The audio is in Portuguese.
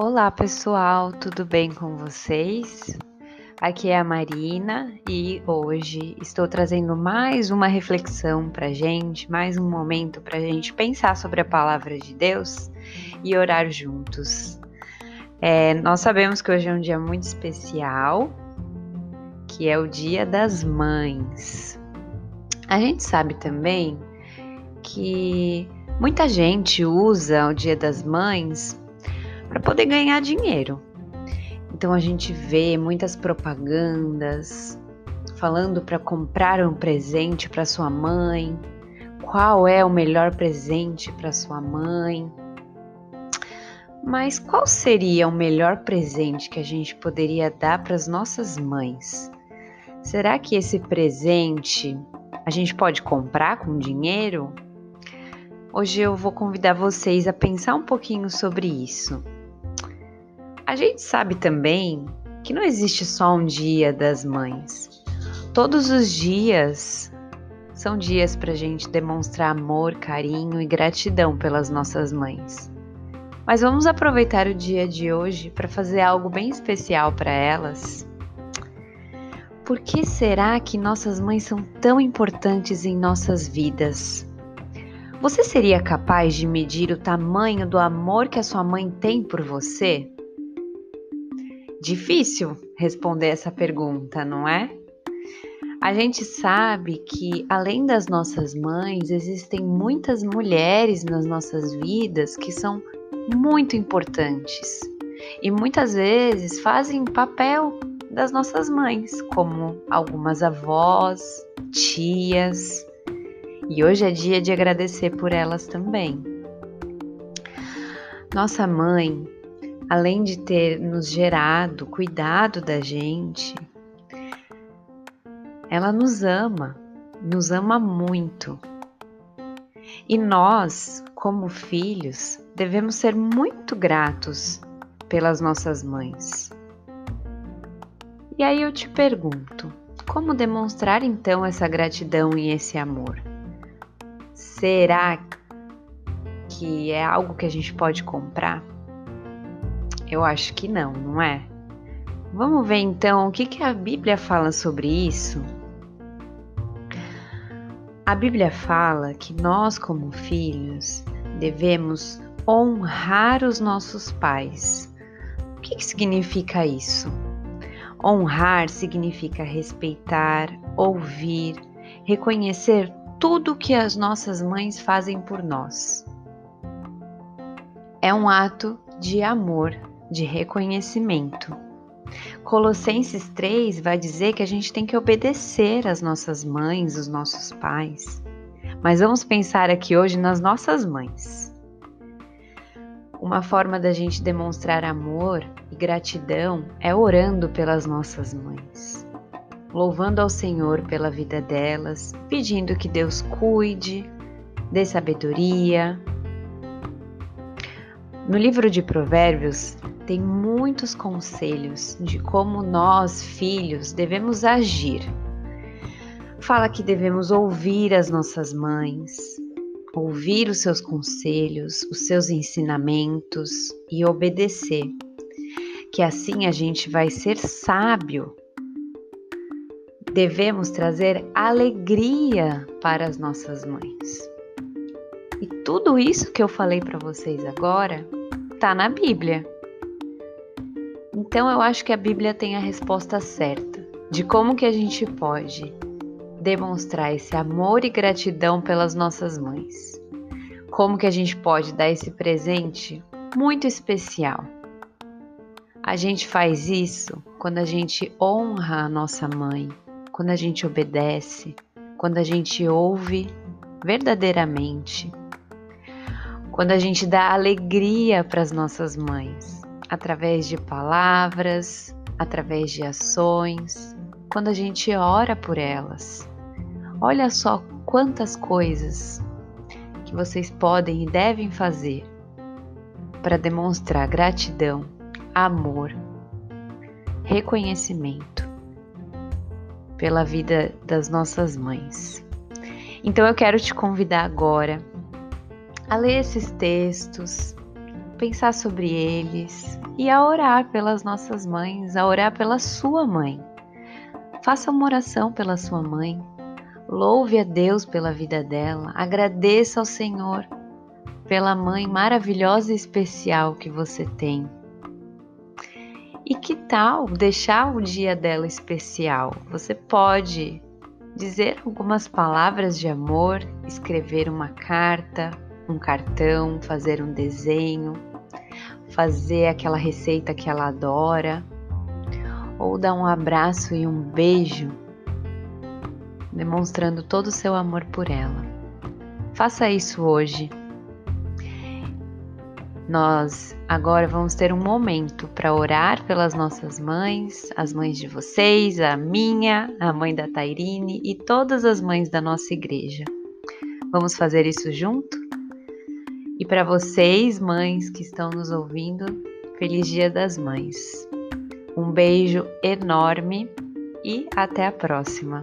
Olá pessoal, tudo bem com vocês? Aqui é a Marina e hoje estou trazendo mais uma reflexão para gente, mais um momento para gente pensar sobre a palavra de Deus e orar juntos. É, nós sabemos que hoje é um dia muito especial, que é o Dia das Mães. A gente sabe também que muita gente usa o Dia das Mães para poder ganhar dinheiro. Então a gente vê muitas propagandas falando para comprar um presente para sua mãe, qual é o melhor presente para sua mãe. Mas qual seria o melhor presente que a gente poderia dar para as nossas mães? Será que esse presente a gente pode comprar com dinheiro? Hoje eu vou convidar vocês a pensar um pouquinho sobre isso. A gente sabe também que não existe só um dia das mães. Todos os dias são dias para a gente demonstrar amor, carinho e gratidão pelas nossas mães. Mas vamos aproveitar o dia de hoje para fazer algo bem especial para elas. Por que será que nossas mães são tão importantes em nossas vidas? Você seria capaz de medir o tamanho do amor que a sua mãe tem por você? Difícil responder essa pergunta, não é? A gente sabe que, além das nossas mães, existem muitas mulheres nas nossas vidas que são muito importantes e muitas vezes fazem papel das nossas mães, como algumas avós, tias. E hoje é dia de agradecer por elas também. Nossa mãe além de ter nos gerado, cuidado da gente, ela nos ama, nos ama muito. E nós, como filhos, devemos ser muito gratos pelas nossas mães. E aí eu te pergunto, como demonstrar então essa gratidão e esse amor? Será que é algo que a gente pode comprar? Eu acho que não, não é? Vamos ver então o que, que a Bíblia fala sobre isso? A Bíblia fala que nós, como filhos, devemos honrar os nossos pais. O que, que significa isso? Honrar significa respeitar, ouvir, reconhecer tudo que as nossas mães fazem por nós. É um ato de amor de reconhecimento. Colossenses 3 vai dizer que a gente tem que obedecer às nossas mães, os nossos pais. Mas vamos pensar aqui hoje nas nossas mães. Uma forma da gente demonstrar amor e gratidão é orando pelas nossas mães, louvando ao Senhor pela vida delas, pedindo que Deus cuide, dê sabedoria. No livro de Provérbios tem muitos conselhos de como nós, filhos, devemos agir. Fala que devemos ouvir as nossas mães, ouvir os seus conselhos, os seus ensinamentos e obedecer, que assim a gente vai ser sábio. Devemos trazer alegria para as nossas mães. E tudo isso que eu falei para vocês agora está na Bíblia. Então eu acho que a Bíblia tem a resposta certa de como que a gente pode demonstrar esse amor e gratidão pelas nossas mães. Como que a gente pode dar esse presente muito especial. A gente faz isso quando a gente honra a nossa mãe, quando a gente obedece, quando a gente ouve verdadeiramente, quando a gente dá alegria para as nossas mães através de palavras, através de ações, quando a gente ora por elas. Olha só quantas coisas que vocês podem e devem fazer para demonstrar gratidão, amor, reconhecimento pela vida das nossas mães. Então eu quero te convidar agora a ler esses textos, pensar sobre eles e a orar pelas nossas mães, a orar pela sua mãe. Faça uma oração pela sua mãe. Louve a Deus pela vida dela. Agradeça ao Senhor pela mãe maravilhosa e especial que você tem. E que tal deixar o dia dela especial? Você pode dizer algumas palavras de amor, escrever uma carta, um cartão, fazer um desenho, fazer aquela receita que ela adora, ou dar um abraço e um beijo, demonstrando todo o seu amor por ela. Faça isso hoje. Nós agora vamos ter um momento para orar pelas nossas mães, as mães de vocês, a minha, a mãe da Tairine e todas as mães da nossa igreja. Vamos fazer isso junto? E para vocês, mães que estão nos ouvindo, feliz Dia das Mães. Um beijo enorme e até a próxima.